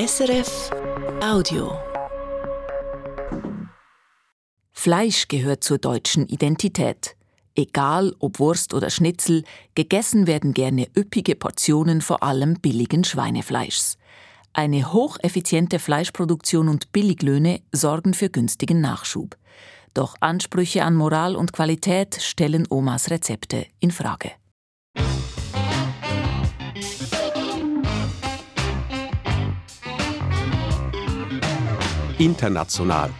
SRF Audio. Fleisch gehört zur deutschen Identität. Egal ob Wurst oder Schnitzel, gegessen werden gerne üppige Portionen vor allem billigen Schweinefleischs. Eine hocheffiziente Fleischproduktion und Billiglöhne sorgen für günstigen Nachschub. Doch Ansprüche an Moral und Qualität stellen Omas Rezepte in Frage. International.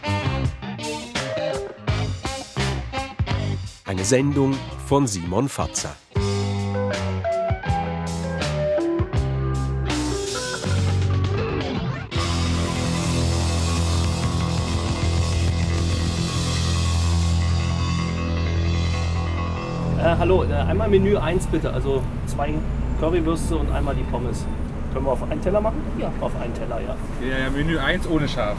Eine Sendung von Simon Fatzer. Äh, hallo, äh, einmal Menü 1 bitte, also zwei Currywürste und einmal die Pommes. Können wir auf einen Teller machen? Ja. Auf einen Teller, ja. Ja, ja, Menü 1 ohne Schaf.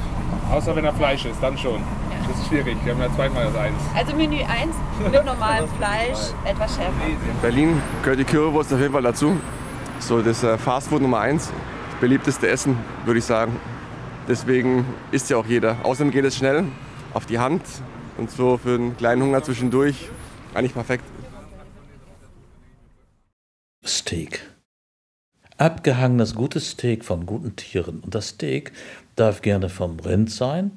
Außer wenn er Fleisch ist, dann schon. Das ist schwierig. Wir haben ja zweimal das 1. Also Menü 1 mit normalem Fleisch, etwas schärfer. Berlin gehört die Currywurst auf jeden Fall dazu. So das äh, Fastfood Nummer 1. Beliebteste Essen, würde ich sagen. Deswegen isst ja auch jeder. Außerdem geht es schnell auf die Hand und so für einen kleinen Hunger zwischendurch eigentlich perfekt. Steak. Abgehangenes gutes Steak von guten Tieren. Und das Steak darf gerne vom Rind sein,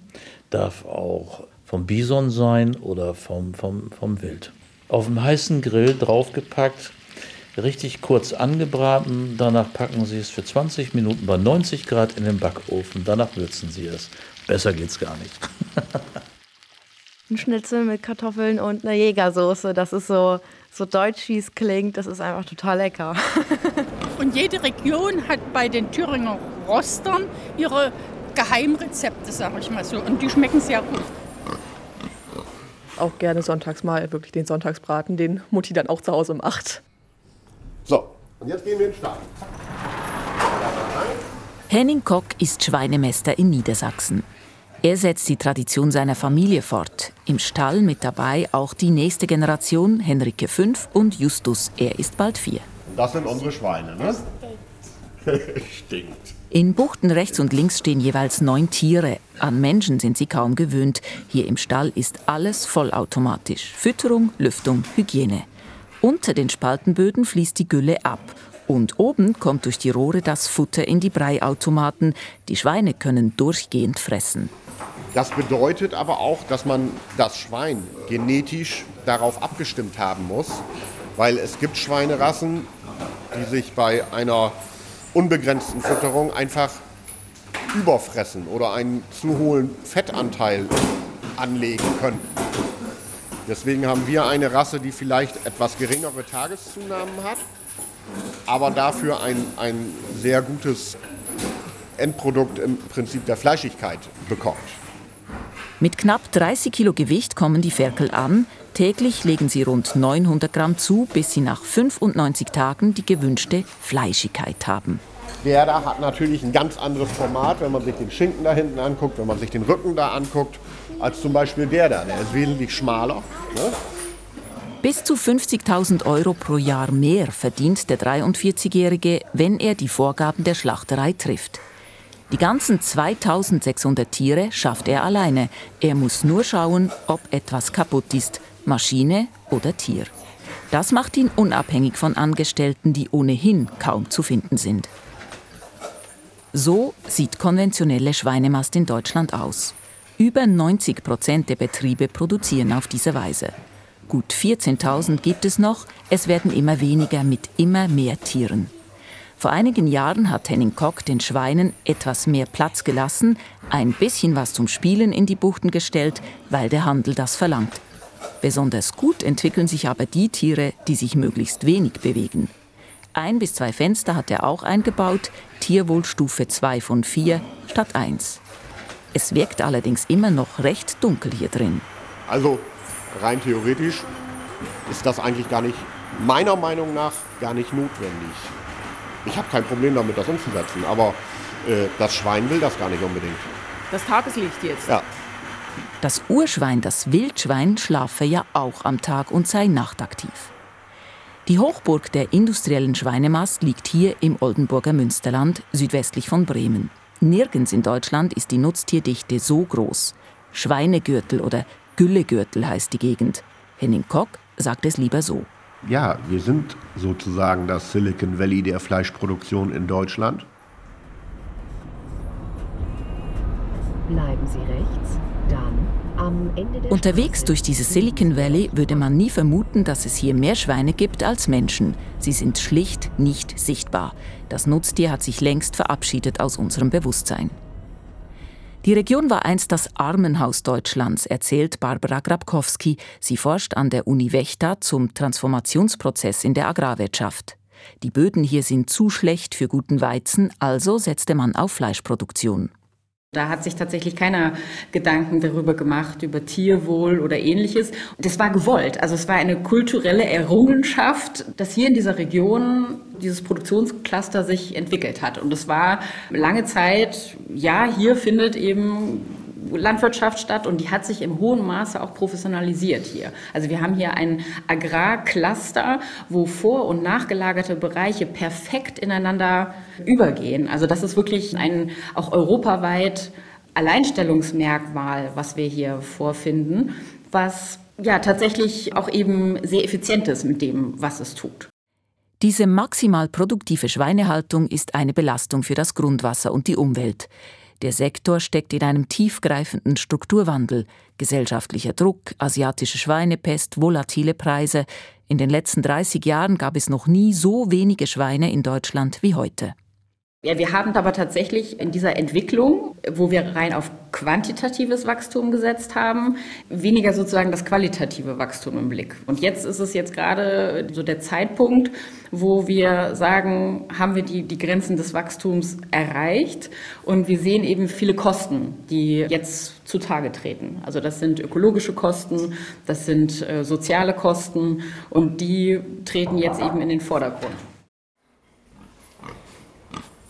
darf auch vom Bison sein oder vom, vom, vom Wild. Auf dem heißen Grill draufgepackt, richtig kurz angebraten. Danach packen Sie es für 20 Minuten bei 90 Grad in den Backofen. Danach würzen Sie es. Besser geht's gar nicht. Ein Schnitzel mit Kartoffeln und einer Jägersoße. Das ist so, so deutsch, wie es klingt. Das ist einfach total lecker. Und jede Region hat bei den Thüringer Rostern ihre Geheimrezepte, sag ich mal so. Und die schmecken sehr gut. Auch gerne sonntags mal wirklich den Sonntagsbraten, den Mutti dann auch zu Hause macht. So, und jetzt gehen wir in den Stall. Henning Kock ist Schweinemester in Niedersachsen. Er setzt die Tradition seiner Familie fort. Im Stall mit dabei auch die nächste Generation, Henrike 5 und Justus, er ist bald 4. Das sind unsere Schweine, ne? Stinkt. In Buchten rechts und links stehen jeweils neun Tiere. An Menschen sind sie kaum gewöhnt. Hier im Stall ist alles vollautomatisch. Fütterung, Lüftung, Hygiene. Unter den Spaltenböden fließt die Gülle ab. Und oben kommt durch die Rohre das Futter in die Breiautomaten. Die Schweine können durchgehend fressen. Das bedeutet aber auch, dass man das Schwein genetisch darauf abgestimmt haben muss, weil es gibt Schweinerassen, die sich bei einer unbegrenzten Fütterung einfach überfressen oder einen zu hohen Fettanteil anlegen können. Deswegen haben wir eine Rasse, die vielleicht etwas geringere Tageszunahmen hat, aber dafür ein, ein sehr gutes Endprodukt im Prinzip der Fleischigkeit bekommt. Mit knapp 30 Kilo Gewicht kommen die Ferkel an. Täglich legen sie rund 900 Gramm zu, bis sie nach 95 Tagen die gewünschte Fleischigkeit haben. Der da hat natürlich ein ganz anderes Format, wenn man sich den Schinken da hinten anguckt, wenn man sich den Rücken da anguckt, als zum Beispiel der da. Der ist wesentlich schmaler. Ne? Bis zu 50.000 Euro pro Jahr mehr verdient der 43-Jährige, wenn er die Vorgaben der Schlachterei trifft. Die ganzen 2600 Tiere schafft er alleine. Er muss nur schauen, ob etwas kaputt ist, Maschine oder Tier. Das macht ihn unabhängig von Angestellten, die ohnehin kaum zu finden sind. So sieht konventionelle Schweinemast in Deutschland aus. Über 90 Prozent der Betriebe produzieren auf diese Weise. Gut 14.000 gibt es noch, es werden immer weniger mit immer mehr Tieren. Vor einigen Jahren hat Henning Kock den Schweinen etwas mehr Platz gelassen, ein bisschen was zum Spielen in die Buchten gestellt, weil der Handel das verlangt. Besonders gut entwickeln sich aber die Tiere, die sich möglichst wenig bewegen. Ein bis zwei Fenster hat er auch eingebaut, Tierwohlstufe 2 von 4 statt 1. Es wirkt allerdings immer noch recht dunkel hier drin. Also rein theoretisch ist das eigentlich gar nicht, meiner Meinung nach, gar nicht notwendig. Ich habe kein Problem damit, das umzusetzen, aber äh, das Schwein will das gar nicht unbedingt. Das Tageslicht jetzt. Ja. Das Urschwein, das Wildschwein, schlafe ja auch am Tag und sei nachtaktiv. Die Hochburg der industriellen Schweinemast liegt hier im Oldenburger Münsterland, südwestlich von Bremen. Nirgends in Deutschland ist die Nutztierdichte so groß. Schweinegürtel oder Güllegürtel heißt die Gegend. Henning Kock sagt es lieber so. Ja, wir sind sozusagen das Silicon Valley der Fleischproduktion in Deutschland. Bleiben Sie rechts, dann am Ende der Unterwegs durch dieses Silicon Valley würde man nie vermuten, dass es hier mehr Schweine gibt als Menschen. Sie sind schlicht nicht sichtbar. Das Nutztier hat sich längst verabschiedet aus unserem Bewusstsein. Die Region war einst das Armenhaus Deutschlands, erzählt Barbara Grabkowski. Sie forscht an der Uni Vechta zum Transformationsprozess in der Agrarwirtschaft. Die Böden hier sind zu schlecht für guten Weizen, also setzte man auf Fleischproduktion. Da hat sich tatsächlich keiner Gedanken darüber gemacht, über Tierwohl oder ähnliches. Das war gewollt. Also es war eine kulturelle Errungenschaft, dass hier in dieser Region dieses Produktionscluster sich entwickelt hat. Und es war lange Zeit, ja, hier findet eben Landwirtschaft statt und die hat sich im hohen Maße auch professionalisiert hier. Also wir haben hier ein Agrarcluster, wo vor- und nachgelagerte Bereiche perfekt ineinander übergehen. Also das ist wirklich ein auch europaweit Alleinstellungsmerkmal, was wir hier vorfinden, was ja tatsächlich auch eben sehr effizient ist mit dem, was es tut. Diese maximal produktive Schweinehaltung ist eine Belastung für das Grundwasser und die Umwelt. Der Sektor steckt in einem tiefgreifenden Strukturwandel. Gesellschaftlicher Druck, asiatische Schweinepest, volatile Preise. In den letzten 30 Jahren gab es noch nie so wenige Schweine in Deutschland wie heute. Ja, wir haben aber tatsächlich in dieser Entwicklung, wo wir rein auf quantitatives Wachstum gesetzt haben, weniger sozusagen das qualitative Wachstum im Blick. Und jetzt ist es jetzt gerade so der Zeitpunkt, wo wir sagen, haben wir die, die Grenzen des Wachstums erreicht und wir sehen eben viele Kosten, die jetzt zutage treten. Also das sind ökologische Kosten, das sind äh, soziale Kosten und die treten jetzt eben in den Vordergrund.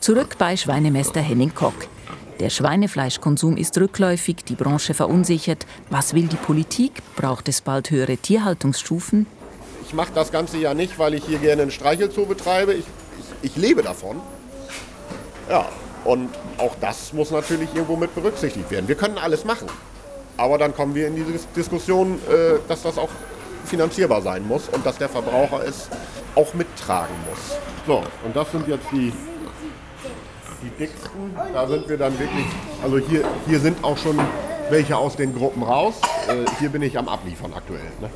Zurück bei Schweinemester Henning Kock. Der Schweinefleischkonsum ist rückläufig, die Branche verunsichert. Was will die Politik? Braucht es bald höhere Tierhaltungsstufen? Ich mache das Ganze ja nicht, weil ich hier gerne einen Streichelzoo betreibe. Ich, ich, ich lebe davon. Ja, und auch das muss natürlich irgendwo mit berücksichtigt werden. Wir können alles machen. Aber dann kommen wir in diese Diskussion, äh, dass das auch finanzierbar sein muss und dass der Verbraucher es auch mittragen muss. So, und das sind jetzt die die dicksten. Da sind wir dann wirklich, also hier, hier sind auch schon welche aus den Gruppen raus. Äh, hier bin ich am Abliefern aktuell. Ne?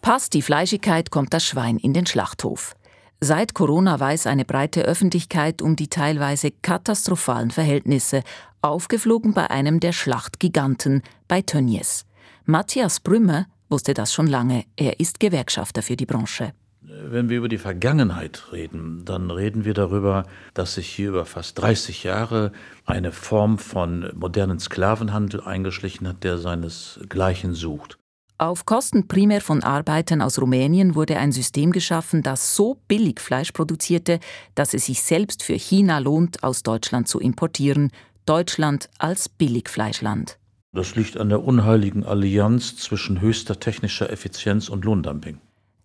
Passt die Fleischigkeit, kommt das Schwein in den Schlachthof. Seit Corona weiß eine breite Öffentlichkeit um die teilweise katastrophalen Verhältnisse, aufgeflogen bei einem der Schlachtgiganten, bei Tönnies. Matthias Brümmer wusste das schon lange. Er ist Gewerkschafter für die Branche. Wenn wir über die Vergangenheit reden, dann reden wir darüber, dass sich hier über fast 30 Jahre eine Form von modernen Sklavenhandel eingeschlichen hat, der seinesgleichen sucht. Auf Kosten primär von Arbeitern aus Rumänien wurde ein System geschaffen, das so billig Fleisch produzierte, dass es sich selbst für China lohnt, aus Deutschland zu importieren, Deutschland als Billigfleischland. Das liegt an der unheiligen Allianz zwischen höchster technischer Effizienz und Lohndumping.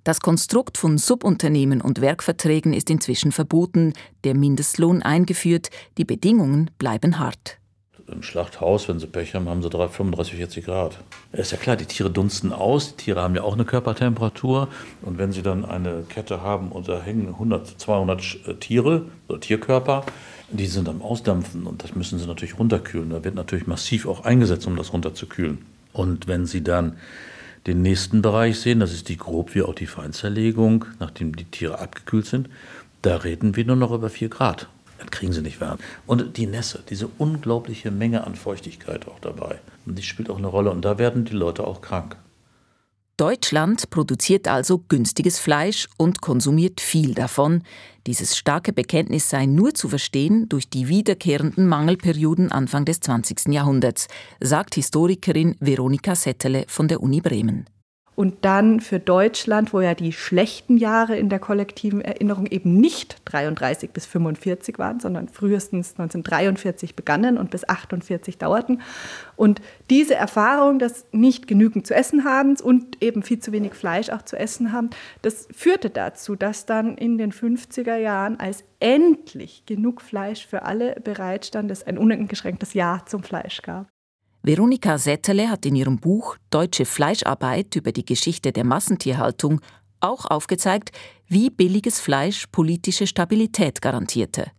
Das Konstrukt von Subunternehmen und Werkverträgen ist inzwischen verboten, der Mindestlohn eingeführt, die Bedingungen bleiben hart. Im Schlachthaus, wenn sie Pech haben, haben sie 35, 40 Grad. Ist ja klar, die Tiere dunsten aus, die Tiere haben ja auch eine Körpertemperatur. Und wenn sie dann eine Kette haben und da hängen 100, 200 äh, Tiere oder Tierkörper, die sind am Ausdampfen und das müssen sie natürlich runterkühlen. Da wird natürlich massiv auch eingesetzt, um das runterzukühlen. Und wenn sie dann den nächsten Bereich sehen, das ist die grob wie auch die Feinzerlegung, nachdem die Tiere abgekühlt sind. Da reden wir nur noch über 4 Grad. Dann kriegen sie nicht warm. Und die Nässe, diese unglaubliche Menge an Feuchtigkeit auch dabei. Und die spielt auch eine Rolle. Und da werden die Leute auch krank. Deutschland produziert also günstiges Fleisch und konsumiert viel davon. Dieses starke Bekenntnis sei nur zu verstehen durch die wiederkehrenden Mangelperioden Anfang des 20. Jahrhunderts, sagt Historikerin Veronika Settele von der Uni Bremen. Und dann für Deutschland, wo ja die schlechten Jahre in der kollektiven Erinnerung eben nicht 33 bis 45 waren, sondern frühestens 1943 begannen und bis 48 dauerten. Und diese Erfahrung des nicht genügend zu essen habens und eben viel zu wenig Fleisch auch zu essen haben, das führte dazu, dass dann in den 50er Jahren, als endlich genug Fleisch für alle bereitstand, es ein uneingeschränktes Ja zum Fleisch gab. Veronika Sätterle hat in ihrem Buch Deutsche Fleischarbeit über die Geschichte der Massentierhaltung auch aufgezeigt, wie billiges Fleisch politische Stabilität garantierte.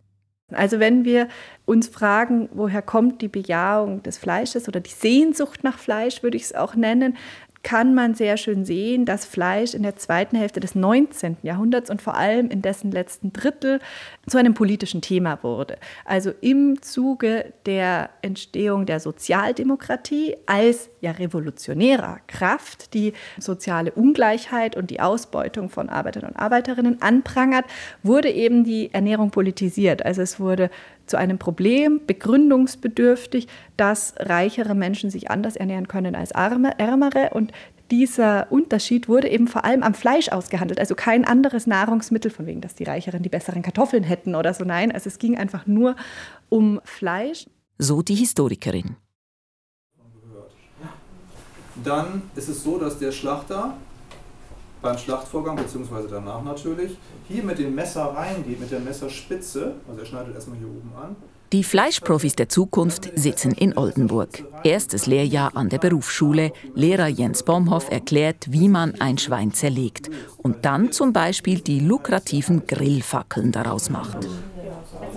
Also wenn wir uns fragen, woher kommt die Bejahung des Fleisches oder die Sehnsucht nach Fleisch, würde ich es auch nennen, kann man sehr schön sehen, dass Fleisch in der zweiten Hälfte des 19. Jahrhunderts und vor allem in dessen letzten Drittel zu einem politischen Thema wurde. Also im Zuge der Entstehung der Sozialdemokratie als ja revolutionärer Kraft, die soziale Ungleichheit und die Ausbeutung von Arbeitern und Arbeiterinnen anprangert, wurde eben die Ernährung politisiert. Also es wurde zu einem Problem, begründungsbedürftig, dass reichere Menschen sich anders ernähren können als arme, ärmere. Und dieser Unterschied wurde eben vor allem am Fleisch ausgehandelt. Also kein anderes Nahrungsmittel, von wegen, dass die Reicheren die besseren Kartoffeln hätten oder so. Nein, also es ging einfach nur um Fleisch. So die Historikerin. Dann ist es so, dass der Schlachter beim Schlachtvorgang, beziehungsweise danach natürlich, hier mit dem Messer reingeht, mit der Messerspitze, also er schneidet erstmal hier oben an. Die Fleischprofis der Zukunft sitzen in Oldenburg. Erstes Lehrjahr an der Berufsschule. Lehrer Jens Bomhoff erklärt, wie man ein Schwein zerlegt und dann zum Beispiel die lukrativen Grillfackeln daraus macht.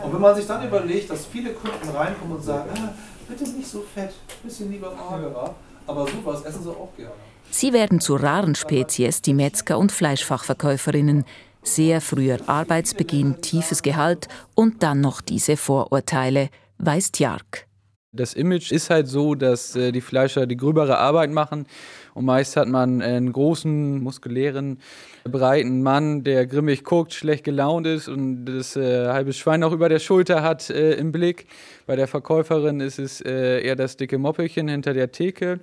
Und wenn man sich dann überlegt, dass viele Kunden reinkommen und sagen, ah, bitte nicht so fett, bisschen lieber magerer, aber sowas essen sie auch gerne. Sie werden zu raren Spezies, die Metzger und Fleischfachverkäuferinnen. Sehr früher Arbeitsbeginn, tiefes Gehalt und dann noch diese Vorurteile, weiß Tjark. Das Image ist halt so, dass äh, die Fleischer die gröbere Arbeit machen und meist hat man einen großen, muskulären, breiten Mann, der grimmig guckt, schlecht gelaunt ist und das äh, halbe Schwein auch über der Schulter hat äh, im Blick. Bei der Verkäuferin ist es äh, eher das dicke Moppelchen hinter der Theke.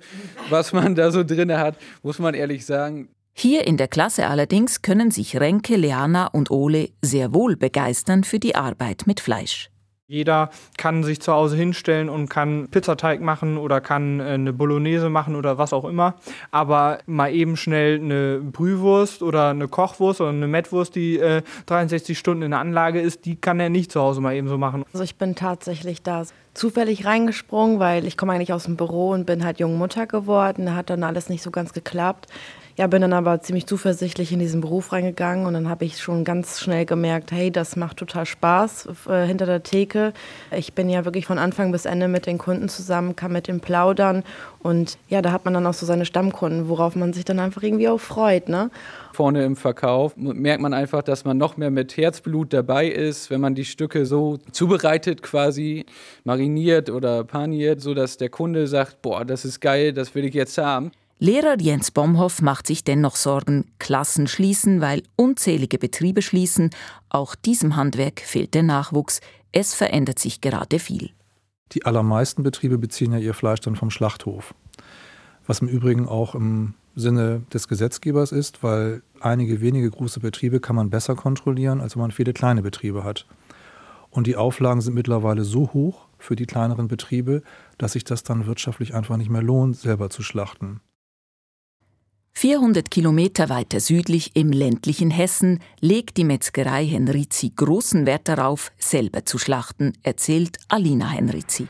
Was man da so drin hat, muss man ehrlich sagen. Hier in der Klasse allerdings können sich Renke, Leana und Ole sehr wohl begeistern für die Arbeit mit Fleisch. Jeder kann sich zu Hause hinstellen und kann Pizzateig machen oder kann äh, eine Bolognese machen oder was auch immer. Aber mal eben schnell eine Brühwurst oder eine Kochwurst oder eine Mettwurst, die äh, 63 Stunden in der Anlage ist, die kann er nicht zu Hause mal eben so machen. Also ich bin tatsächlich da zufällig reingesprungen, weil ich komme eigentlich aus dem Büro und bin halt junge Mutter geworden. Da hat dann alles nicht so ganz geklappt. Ja, bin dann aber ziemlich zuversichtlich in diesen Beruf reingegangen und dann habe ich schon ganz schnell gemerkt, hey, das macht total Spaß äh, hinter der Theke. Ich bin ja wirklich von Anfang bis Ende mit den Kunden zusammen, kann mit dem plaudern und ja, da hat man dann auch so seine Stammkunden, worauf man sich dann einfach irgendwie auch freut, ne? Vorne im Verkauf merkt man einfach, dass man noch mehr mit Herzblut dabei ist, wenn man die Stücke so zubereitet quasi, mariniert oder paniert, sodass der Kunde sagt, boah, das ist geil, das will ich jetzt haben. Lehrer Jens Bomhoff macht sich dennoch Sorgen, Klassen schließen, weil unzählige Betriebe schließen. Auch diesem Handwerk fehlt der Nachwuchs. Es verändert sich gerade viel. Die allermeisten Betriebe beziehen ja ihr Fleisch dann vom Schlachthof. Was im Übrigen auch im Sinne des Gesetzgebers ist, weil einige wenige große Betriebe kann man besser kontrollieren, als wenn man viele kleine Betriebe hat. Und die Auflagen sind mittlerweile so hoch für die kleineren Betriebe, dass sich das dann wirtschaftlich einfach nicht mehr lohnt, selber zu schlachten. 400 Kilometer weiter südlich im ländlichen Hessen legt die Metzgerei Henrizi großen Wert darauf, selber zu schlachten, erzählt Alina Henrizi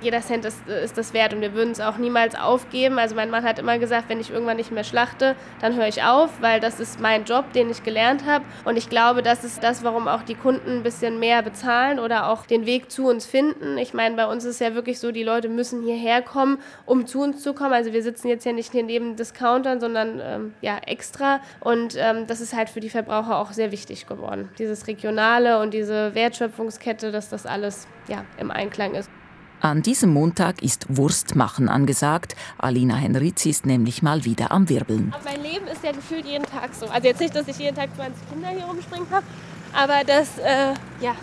jeder Cent ist, ist das wert und wir würden es auch niemals aufgeben. Also mein Mann hat immer gesagt, wenn ich irgendwann nicht mehr schlachte, dann höre ich auf, weil das ist mein Job, den ich gelernt habe. Und ich glaube, das ist das, warum auch die Kunden ein bisschen mehr bezahlen oder auch den Weg zu uns finden. Ich meine, bei uns ist ja wirklich so, die Leute müssen hierher kommen, um zu uns zu kommen. Also wir sitzen jetzt ja nicht hier neben Discountern, sondern ähm, ja extra. Und ähm, das ist halt für die Verbraucher auch sehr wichtig geworden. Dieses Regionale und diese Wertschöpfungskette, dass das alles ja im Einklang ist. An diesem Montag ist Wurstmachen angesagt. Alina Henrizi ist nämlich mal wieder am Wirbeln. mein Leben ist ja gefühlt jeden Tag so. Also jetzt nicht, dass ich jeden Tag 20 Kinder hier rumspringen habe, aber dass, äh, ja,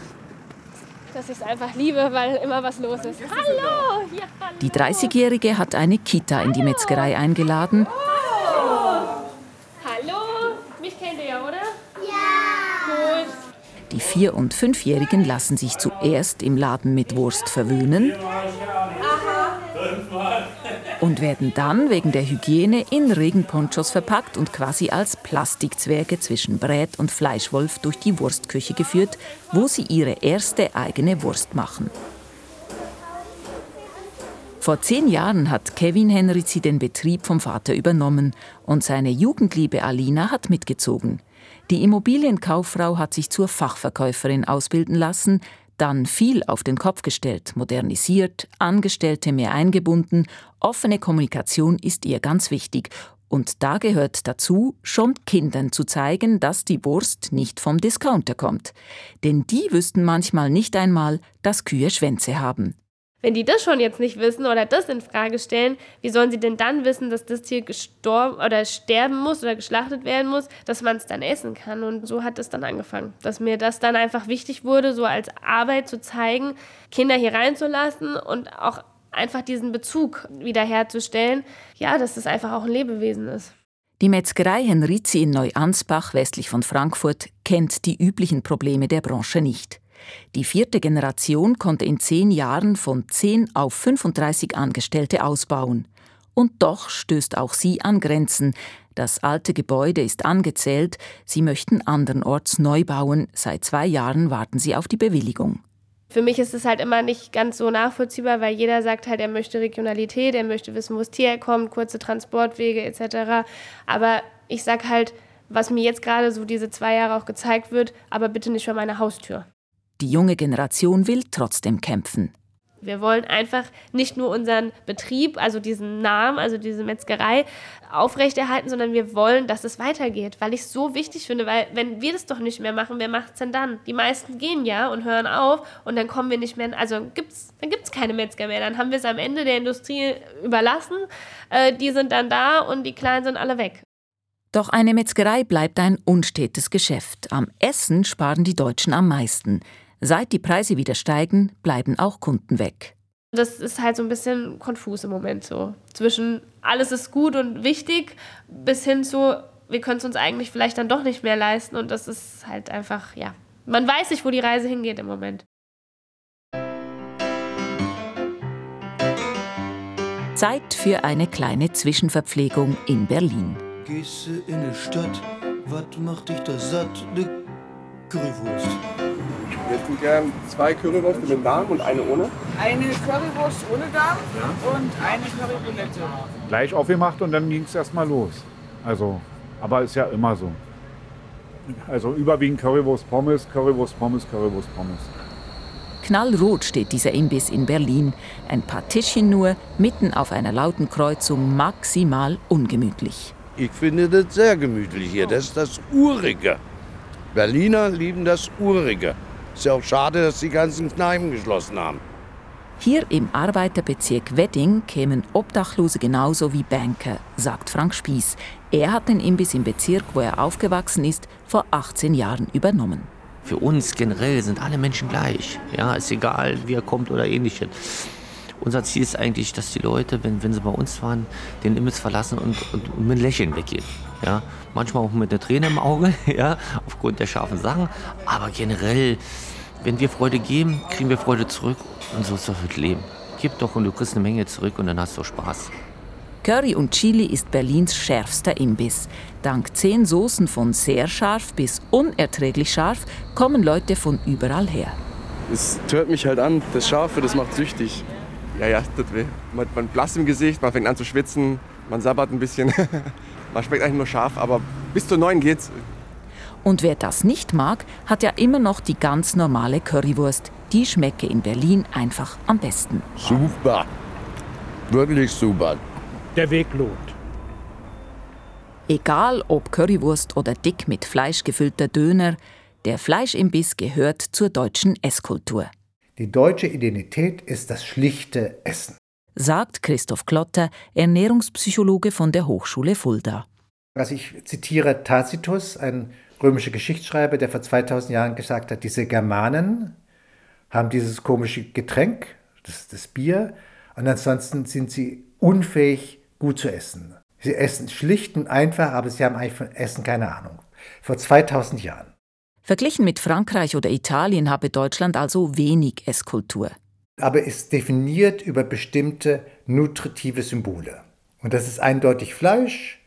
dass ich es einfach liebe, weil immer was los ist. Hallo! Ja, hallo. Die 30-Jährige hat eine Kita in die Metzgerei eingeladen. Vier- und Fünfjährigen lassen sich zuerst im Laden mit Wurst verwöhnen und werden dann wegen der Hygiene in Regenponchos verpackt und quasi als Plastikzwerge zwischen Brät und Fleischwolf durch die Wurstküche geführt, wo sie ihre erste eigene Wurst machen. Vor zehn Jahren hat Kevin Henrizi den Betrieb vom Vater übernommen und seine Jugendliebe Alina hat mitgezogen. Die Immobilienkauffrau hat sich zur Fachverkäuferin ausbilden lassen, dann viel auf den Kopf gestellt, modernisiert, Angestellte mehr eingebunden, offene Kommunikation ist ihr ganz wichtig. Und da gehört dazu, schon Kindern zu zeigen, dass die Wurst nicht vom Discounter kommt. Denn die wüssten manchmal nicht einmal, dass Kühe Schwänze haben. Wenn die das schon jetzt nicht wissen oder das in Frage stellen, wie sollen sie denn dann wissen, dass das Tier gestorben oder sterben muss oder geschlachtet werden muss, dass man es dann essen kann? Und so hat es dann angefangen, dass mir das dann einfach wichtig wurde, so als Arbeit zu zeigen, Kinder hier reinzulassen und auch einfach diesen Bezug wiederherzustellen, ja, dass das einfach auch ein Lebewesen ist. Die Metzgerei Henrizi in Neuansbach westlich von Frankfurt kennt die üblichen Probleme der Branche nicht. Die vierte Generation konnte in zehn Jahren von 10 auf 35 Angestellte ausbauen. Und doch stößt auch sie an Grenzen. Das alte Gebäude ist angezählt, sie möchten andernorts neu bauen. Seit zwei Jahren warten sie auf die Bewilligung. Für mich ist es halt immer nicht ganz so nachvollziehbar, weil jeder sagt halt, er möchte Regionalität, er möchte wissen, wo das Tier herkommt, kurze Transportwege etc. Aber ich sag halt, was mir jetzt gerade so diese zwei Jahre auch gezeigt wird, aber bitte nicht vor meiner Haustür. Die junge Generation will trotzdem kämpfen. Wir wollen einfach nicht nur unseren Betrieb, also diesen Namen, also diese Metzgerei aufrechterhalten, sondern wir wollen, dass es weitergeht, weil ich es so wichtig finde, weil wenn wir das doch nicht mehr machen, wer macht es denn dann? Die meisten gehen ja und hören auf und dann kommen wir nicht mehr, also gibt's, dann gibt es keine Metzger mehr, dann haben wir es am Ende der Industrie überlassen, äh, die sind dann da und die Kleinen sind alle weg. Doch eine Metzgerei bleibt ein unstetes Geschäft. Am Essen sparen die Deutschen am meisten. Seit die Preise wieder steigen, bleiben auch Kunden weg. Das ist halt so ein bisschen konfus im Moment so. Zwischen alles ist gut und wichtig bis hin zu, wir können es uns eigentlich vielleicht dann doch nicht mehr leisten. Und das ist halt einfach, ja, man weiß nicht, wo die Reise hingeht im Moment. Zeit für eine kleine Zwischenverpflegung in Berlin. Gehst du in die Stadt, was macht dich da satt? Ne Currywurst. Wir hätten gern zwei Currywürste mit Darm und eine ohne. Eine Currywurst ohne Darm und eine Currybulette. Gleich aufgemacht und dann ging es erstmal los. Also, aber ist ja immer so. Also überwiegend Currywurst Pommes, Currywurst Pommes, Currywurst Pommes. Knallrot steht dieser Imbiss in Berlin. Ein paar Tischchen nur, mitten auf einer lauten Kreuzung, maximal ungemütlich. Ich finde das sehr gemütlich hier. Das ist das Urige. Berliner lieben das Urige. Ist ja auch schade, dass die ganzen Kneipen geschlossen haben. Hier im Arbeiterbezirk Wedding kämen Obdachlose genauso wie Banker, sagt Frank Spieß. Er hat den Imbiss im Bezirk, wo er aufgewachsen ist, vor 18 Jahren übernommen. Für uns generell sind alle Menschen gleich. Ja, ist egal, wie er kommt oder ähnliches. Unser Ziel ist eigentlich, dass die Leute, wenn, wenn sie bei uns waren, den Imbiss verlassen und, und, und mit Lächeln weggehen. Ja, manchmal auch mit einer Träne im Auge, ja, aufgrund der scharfen Sachen. Aber generell, wenn wir Freude geben, kriegen wir Freude zurück. Und so ist das mit Leben. Gib doch und du kriegst eine Menge zurück und dann hast du Spaß. Curry und Chili ist Berlins schärfster Imbiss. Dank zehn Soßen von sehr scharf bis unerträglich scharf kommen Leute von überall her. Es tört mich halt an, das Scharfe, das macht süchtig. Ja, ja, das tut weh. Man hat man blass im Gesicht, man fängt an zu schwitzen, man sabbert ein bisschen. man schmeckt eigentlich nur scharf, aber bis zu neun geht's. Und wer das nicht mag, hat ja immer noch die ganz normale Currywurst. Die schmecke in Berlin einfach am besten. Super. Wirklich super. Der Weg lohnt. Egal ob Currywurst oder dick mit Fleisch gefüllter Döner, der Fleischimbiss gehört zur deutschen Esskultur. Die deutsche Identität ist das schlichte Essen. Sagt Christoph Klotter, Ernährungspsychologe von der Hochschule Fulda. Also ich zitiere Tacitus, ein römischer Geschichtsschreiber, der vor 2000 Jahren gesagt hat, diese Germanen haben dieses komische Getränk, das, das Bier, und ansonsten sind sie unfähig, gut zu essen. Sie essen schlicht und einfach, aber sie haben eigentlich von Essen keine Ahnung. Vor 2000 Jahren. Verglichen mit Frankreich oder Italien habe Deutschland also wenig Esskultur. Aber es definiert über bestimmte nutritive Symbole. Und das ist eindeutig Fleisch,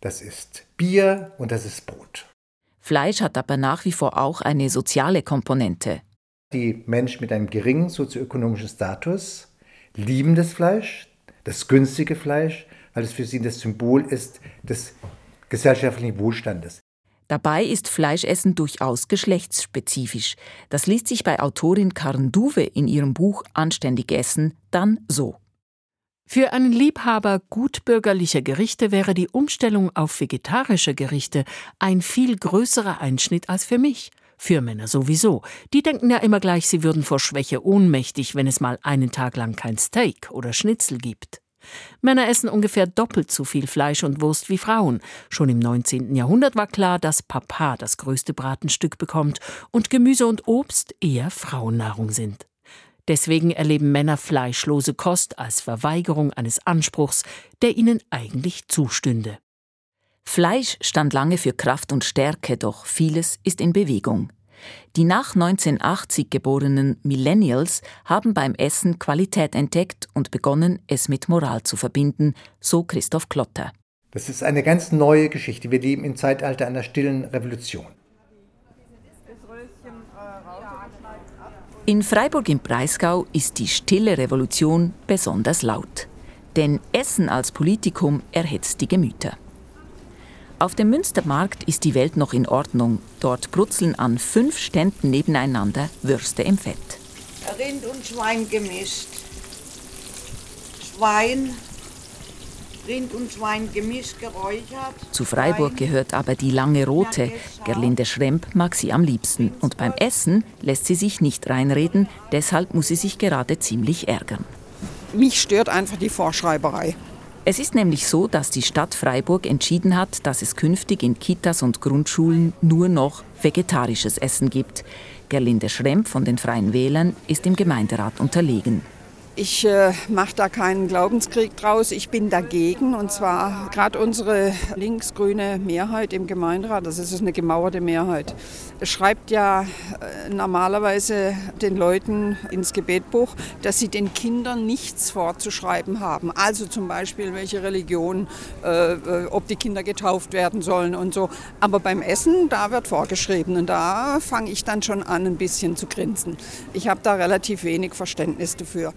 das ist Bier und das ist Brot. Fleisch hat aber nach wie vor auch eine soziale Komponente. Die Menschen mit einem geringen sozioökonomischen Status lieben das Fleisch, das günstige Fleisch, weil es für sie das Symbol ist des gesellschaftlichen Wohlstandes. Dabei ist Fleischessen durchaus geschlechtsspezifisch. Das liest sich bei Autorin Karen Duwe in ihrem Buch Anständig Essen dann so. Für einen Liebhaber gutbürgerlicher Gerichte wäre die Umstellung auf vegetarische Gerichte ein viel größerer Einschnitt als für mich. Für Männer sowieso. Die denken ja immer gleich, sie würden vor Schwäche ohnmächtig, wenn es mal einen Tag lang kein Steak oder Schnitzel gibt. Männer essen ungefähr doppelt so viel Fleisch und Wurst wie Frauen. Schon im 19. Jahrhundert war klar, dass Papa das größte Bratenstück bekommt und Gemüse und Obst eher Frauennahrung sind. Deswegen erleben Männer fleischlose Kost als Verweigerung eines Anspruchs, der ihnen eigentlich zustünde. Fleisch stand lange für Kraft und Stärke, doch vieles ist in Bewegung. Die nach 1980 geborenen Millennials haben beim Essen Qualität entdeckt und begonnen, es mit Moral zu verbinden, so Christoph Klotter. Das ist eine ganz neue Geschichte. Wir leben im Zeitalter einer stillen Revolution. In Freiburg im Breisgau ist die stille Revolution besonders laut. Denn Essen als Politikum erhitzt die Gemüter. Auf dem Münstermarkt ist die Welt noch in Ordnung. Dort brutzeln an fünf Ständen nebeneinander Würste im Fett. Rind und Schwein gemischt. Schwein, Rind und Schwein gemischt, geräuchert. Zu Freiburg gehört aber die lange rote. Gerlinde Schremp mag sie am liebsten. Und beim Essen lässt sie sich nicht reinreden, deshalb muss sie sich gerade ziemlich ärgern. Mich stört einfach die Vorschreiberei. Es ist nämlich so, dass die Stadt Freiburg entschieden hat, dass es künftig in Kitas und Grundschulen nur noch vegetarisches Essen gibt. Gerlinde Schremp von den Freien Wählern ist im Gemeinderat unterlegen. Ich äh, mache da keinen Glaubenskrieg draus. Ich bin dagegen. Und zwar gerade unsere linksgrüne Mehrheit im Gemeinderat, das ist eine gemauerte Mehrheit, schreibt ja äh, normalerweise den Leuten ins Gebetbuch, dass sie den Kindern nichts vorzuschreiben haben. Also zum Beispiel, welche Religion, äh, äh ob die Kinder getauft werden sollen und so. Aber beim Essen, da wird vorgeschrieben. Und da fange ich dann schon an, ein bisschen zu grinsen. Ich habe da relativ wenig Verständnis dafür.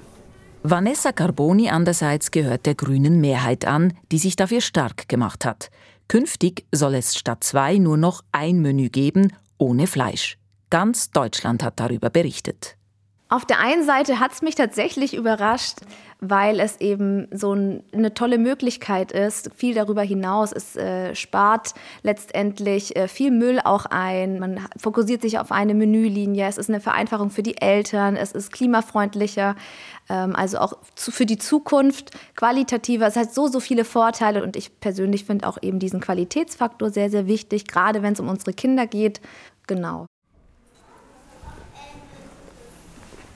Vanessa Carboni andererseits gehört der grünen Mehrheit an, die sich dafür stark gemacht hat. Künftig soll es statt zwei nur noch ein Menü geben, ohne Fleisch. Ganz Deutschland hat darüber berichtet. Auf der einen Seite hat es mich tatsächlich überrascht, weil es eben so ein, eine tolle Möglichkeit ist. Viel darüber hinaus. Es äh, spart letztendlich äh, viel Müll auch ein. Man fokussiert sich auf eine Menülinie. Es ist eine Vereinfachung für die Eltern. Es ist klimafreundlicher. Ähm, also auch zu, für die Zukunft qualitativer. Es hat so, so viele Vorteile. Und ich persönlich finde auch eben diesen Qualitätsfaktor sehr, sehr wichtig, gerade wenn es um unsere Kinder geht. Genau.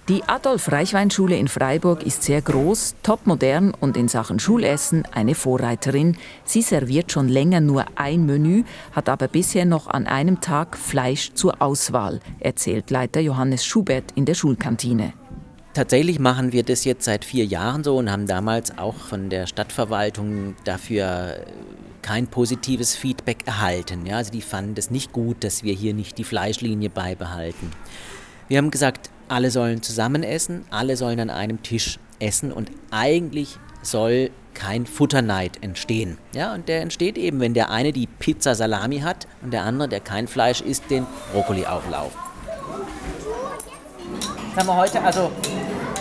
Die Adolf-Reichwein-Schule in Freiburg ist sehr groß, topmodern und in Sachen Schulessen eine Vorreiterin. Sie serviert schon länger nur ein Menü, hat aber bisher noch an einem Tag Fleisch zur Auswahl, erzählt Leiter Johannes Schubert in der Schulkantine. Tatsächlich machen wir das jetzt seit vier Jahren so und haben damals auch von der Stadtverwaltung dafür kein positives Feedback erhalten. Ja, also die fanden es nicht gut, dass wir hier nicht die Fleischlinie beibehalten. Wir haben gesagt, alle sollen zusammen essen, alle sollen an einem Tisch essen und eigentlich soll kein Futterneid entstehen. Ja, und der entsteht eben, wenn der eine die Pizza Salami hat und der andere, der kein Fleisch isst, den Brokkoli-Auflauf. Jetzt haben wir heute also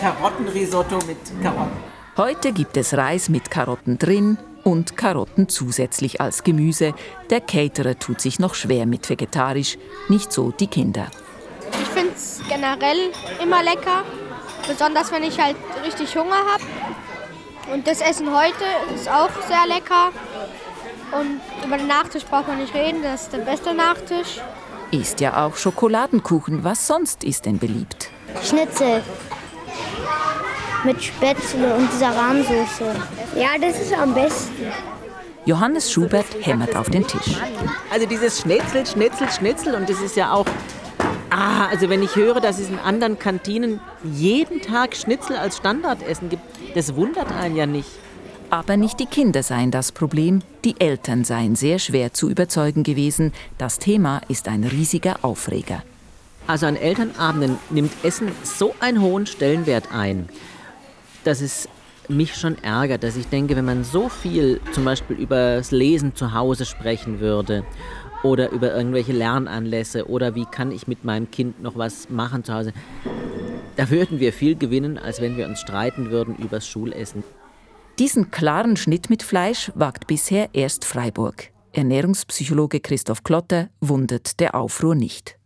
Karottenrisotto mit Karotten. Heute gibt es Reis mit Karotten drin und Karotten zusätzlich als Gemüse. Der Caterer tut sich noch schwer mit vegetarisch, nicht so die Kinder. Ich es generell immer lecker, besonders wenn ich halt richtig Hunger habe. Und das Essen heute ist auch sehr lecker. Und über den Nachtisch braucht man nicht reden, das ist der beste Nachtisch. Ist ja auch Schokoladenkuchen. Was sonst ist denn beliebt? Schnitzel mit Spätzle und dieser Rahmsoße. Ja, das ist am besten. Johannes Schubert hämmert auf den Tisch. Also dieses Schnitzel, Schnitzel, Schnitzel und das ist ja auch Ah, also wenn ich höre, dass es in anderen Kantinen jeden Tag Schnitzel als Standardessen gibt, das wundert einen ja nicht. Aber nicht die Kinder seien das Problem, die Eltern seien sehr schwer zu überzeugen gewesen. Das Thema ist ein riesiger Aufreger. Also an Elternabenden nimmt Essen so einen hohen Stellenwert ein, dass es mich schon ärgert, dass ich denke, wenn man so viel zum Beispiel über das Lesen zu Hause sprechen würde oder über irgendwelche Lernanlässe oder wie kann ich mit meinem Kind noch was machen zu Hause. Da würden wir viel gewinnen, als wenn wir uns streiten würden übers Schulessen. Diesen klaren Schnitt mit Fleisch wagt bisher erst Freiburg. Ernährungspsychologe Christoph Klotter wundert der Aufruhr nicht.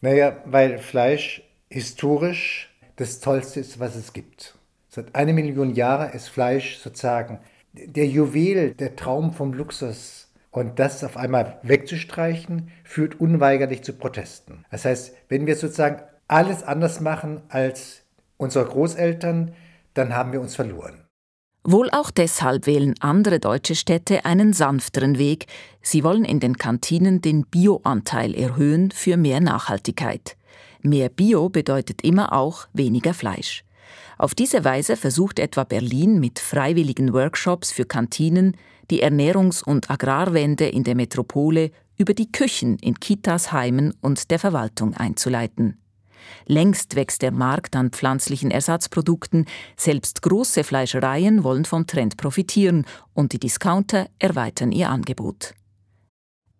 Naja, weil Fleisch historisch das Tollste ist, was es gibt. Seit einer Million Jahren ist Fleisch sozusagen der Juwel, der Traum vom Luxus und das auf einmal wegzustreichen, führt unweigerlich zu Protesten. Das heißt, wenn wir sozusagen alles anders machen als unsere Großeltern, dann haben wir uns verloren. Wohl auch deshalb wählen andere deutsche Städte einen sanfteren Weg. Sie wollen in den Kantinen den Bioanteil erhöhen für mehr Nachhaltigkeit. Mehr Bio bedeutet immer auch weniger Fleisch. Auf diese Weise versucht etwa Berlin mit freiwilligen Workshops für Kantinen die Ernährungs- und Agrarwende in der Metropole über die Küchen in Kitas, Heimen und der Verwaltung einzuleiten. Längst wächst der Markt an pflanzlichen Ersatzprodukten, selbst große Fleischereien wollen vom Trend profitieren und die Discounter erweitern ihr Angebot.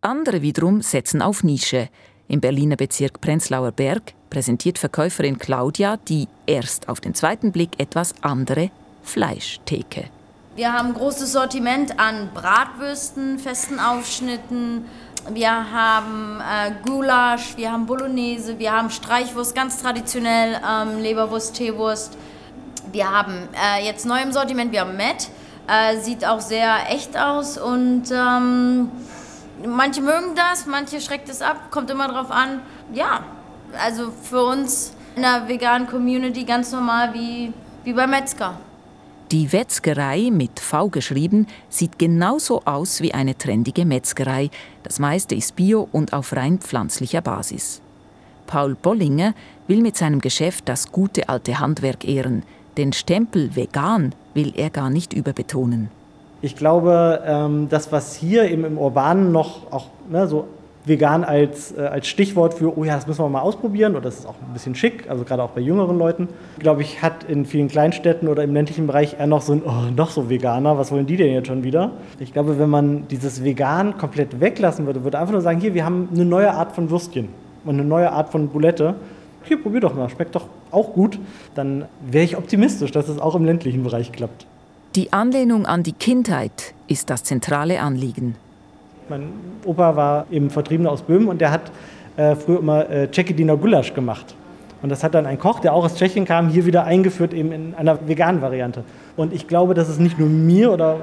Andere wiederum setzen auf Nische. Im Berliner Bezirk Prenzlauer Berg präsentiert Verkäuferin Claudia die erst auf den zweiten Blick etwas andere Fleischtheke. Wir haben ein großes Sortiment an Bratwürsten, festen Aufschnitten. Wir haben äh, Gulasch, wir haben Bolognese, wir haben Streichwurst, ganz traditionell, ähm, Leberwurst, Teewurst. Wir haben äh, jetzt neu im Sortiment, wir haben Met, äh, sieht auch sehr echt aus und ähm, manche mögen das, manche schreckt es ab, kommt immer drauf an. Ja, also für uns in der veganen Community ganz normal wie, wie beim Metzger. Die Wetzgerei mit V geschrieben sieht genauso aus wie eine trendige Metzgerei. Das meiste ist bio und auf rein pflanzlicher Basis. Paul Bollinger will mit seinem Geschäft das gute alte Handwerk ehren. Den Stempel vegan will er gar nicht überbetonen. Ich glaube, ähm, das, was hier im Urbanen noch auch ne, so vegan als, äh, als Stichwort für, oh ja, das müssen wir mal ausprobieren oder das ist auch ein bisschen schick, also gerade auch bei jüngeren Leuten, glaube ich, hat in vielen Kleinstädten oder im ländlichen Bereich eher noch so ein, oh, noch so Veganer, was wollen die denn jetzt schon wieder? Ich glaube, wenn man dieses Vegan komplett weglassen würde, würde einfach nur sagen, hier, wir haben eine neue Art von Würstchen und eine neue Art von Boulette. Hier, probier doch mal, schmeckt doch auch gut. Dann wäre ich optimistisch, dass es auch im ländlichen Bereich klappt. Die Anlehnung an die Kindheit ist das zentrale Anliegen. Mein Opa war eben Vertriebener aus Böhmen und der hat äh, früher immer äh, Cekidiner Gulasch gemacht. Und das hat dann ein Koch, der auch aus Tschechien kam, hier wieder eingeführt eben in einer veganen Variante. Und ich glaube, dass es nicht nur mir oder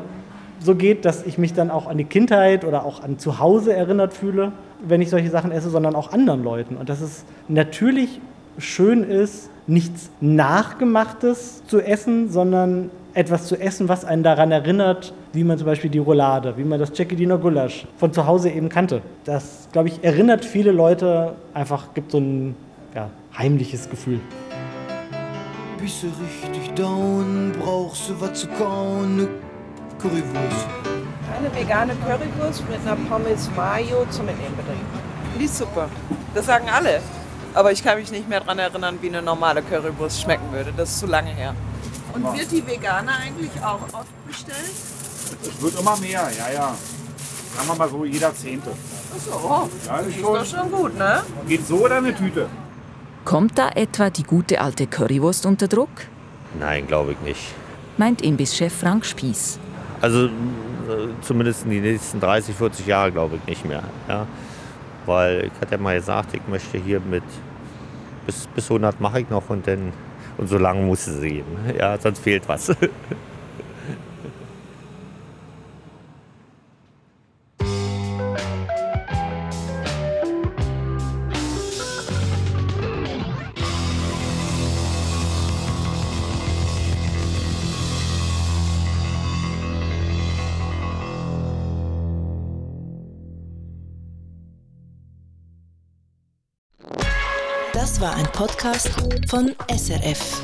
so geht, dass ich mich dann auch an die Kindheit oder auch an zu Hause erinnert fühle, wenn ich solche Sachen esse, sondern auch anderen Leuten. Und dass es natürlich schön ist, nichts Nachgemachtes zu essen, sondern etwas zu essen, was einen daran erinnert, wie man zum Beispiel die Roulade, wie man das Cecchidiner Gulasch von zu Hause eben kannte. Das, glaube ich, erinnert viele Leute einfach, gibt so ein ja, heimliches Gefühl. Bist du richtig down, brauchst du was zu kauen, ne Currywurst. Eine vegane Currywurst mit einer Pommes Mayo zum Mitnehmen bitte. Die ist super. Das sagen alle. Aber ich kann mich nicht mehr daran erinnern, wie eine normale Currywurst schmecken würde. Das ist zu lange her. Und wird die Veganer eigentlich auch oft bestellt? Es wird immer mehr, ja, ja. Sagen wir mal so, jeder Zehnte. Achso, ja, das ist, schon, doch schon gut, ne? Geht so oder eine Tüte? Kommt da etwa die gute alte Currywurst unter Druck? Nein, glaube ich nicht. Meint Imbisschef Frank Spieß. Also äh, zumindest in die nächsten 30, 40 Jahre glaube ich nicht mehr. Ja? Weil ich hatte ja mal gesagt, ich möchte hier mit bis, bis 100 mache ich noch und dann und so lange muss es geben. Ja, sonst fehlt was. Podcast von SRF.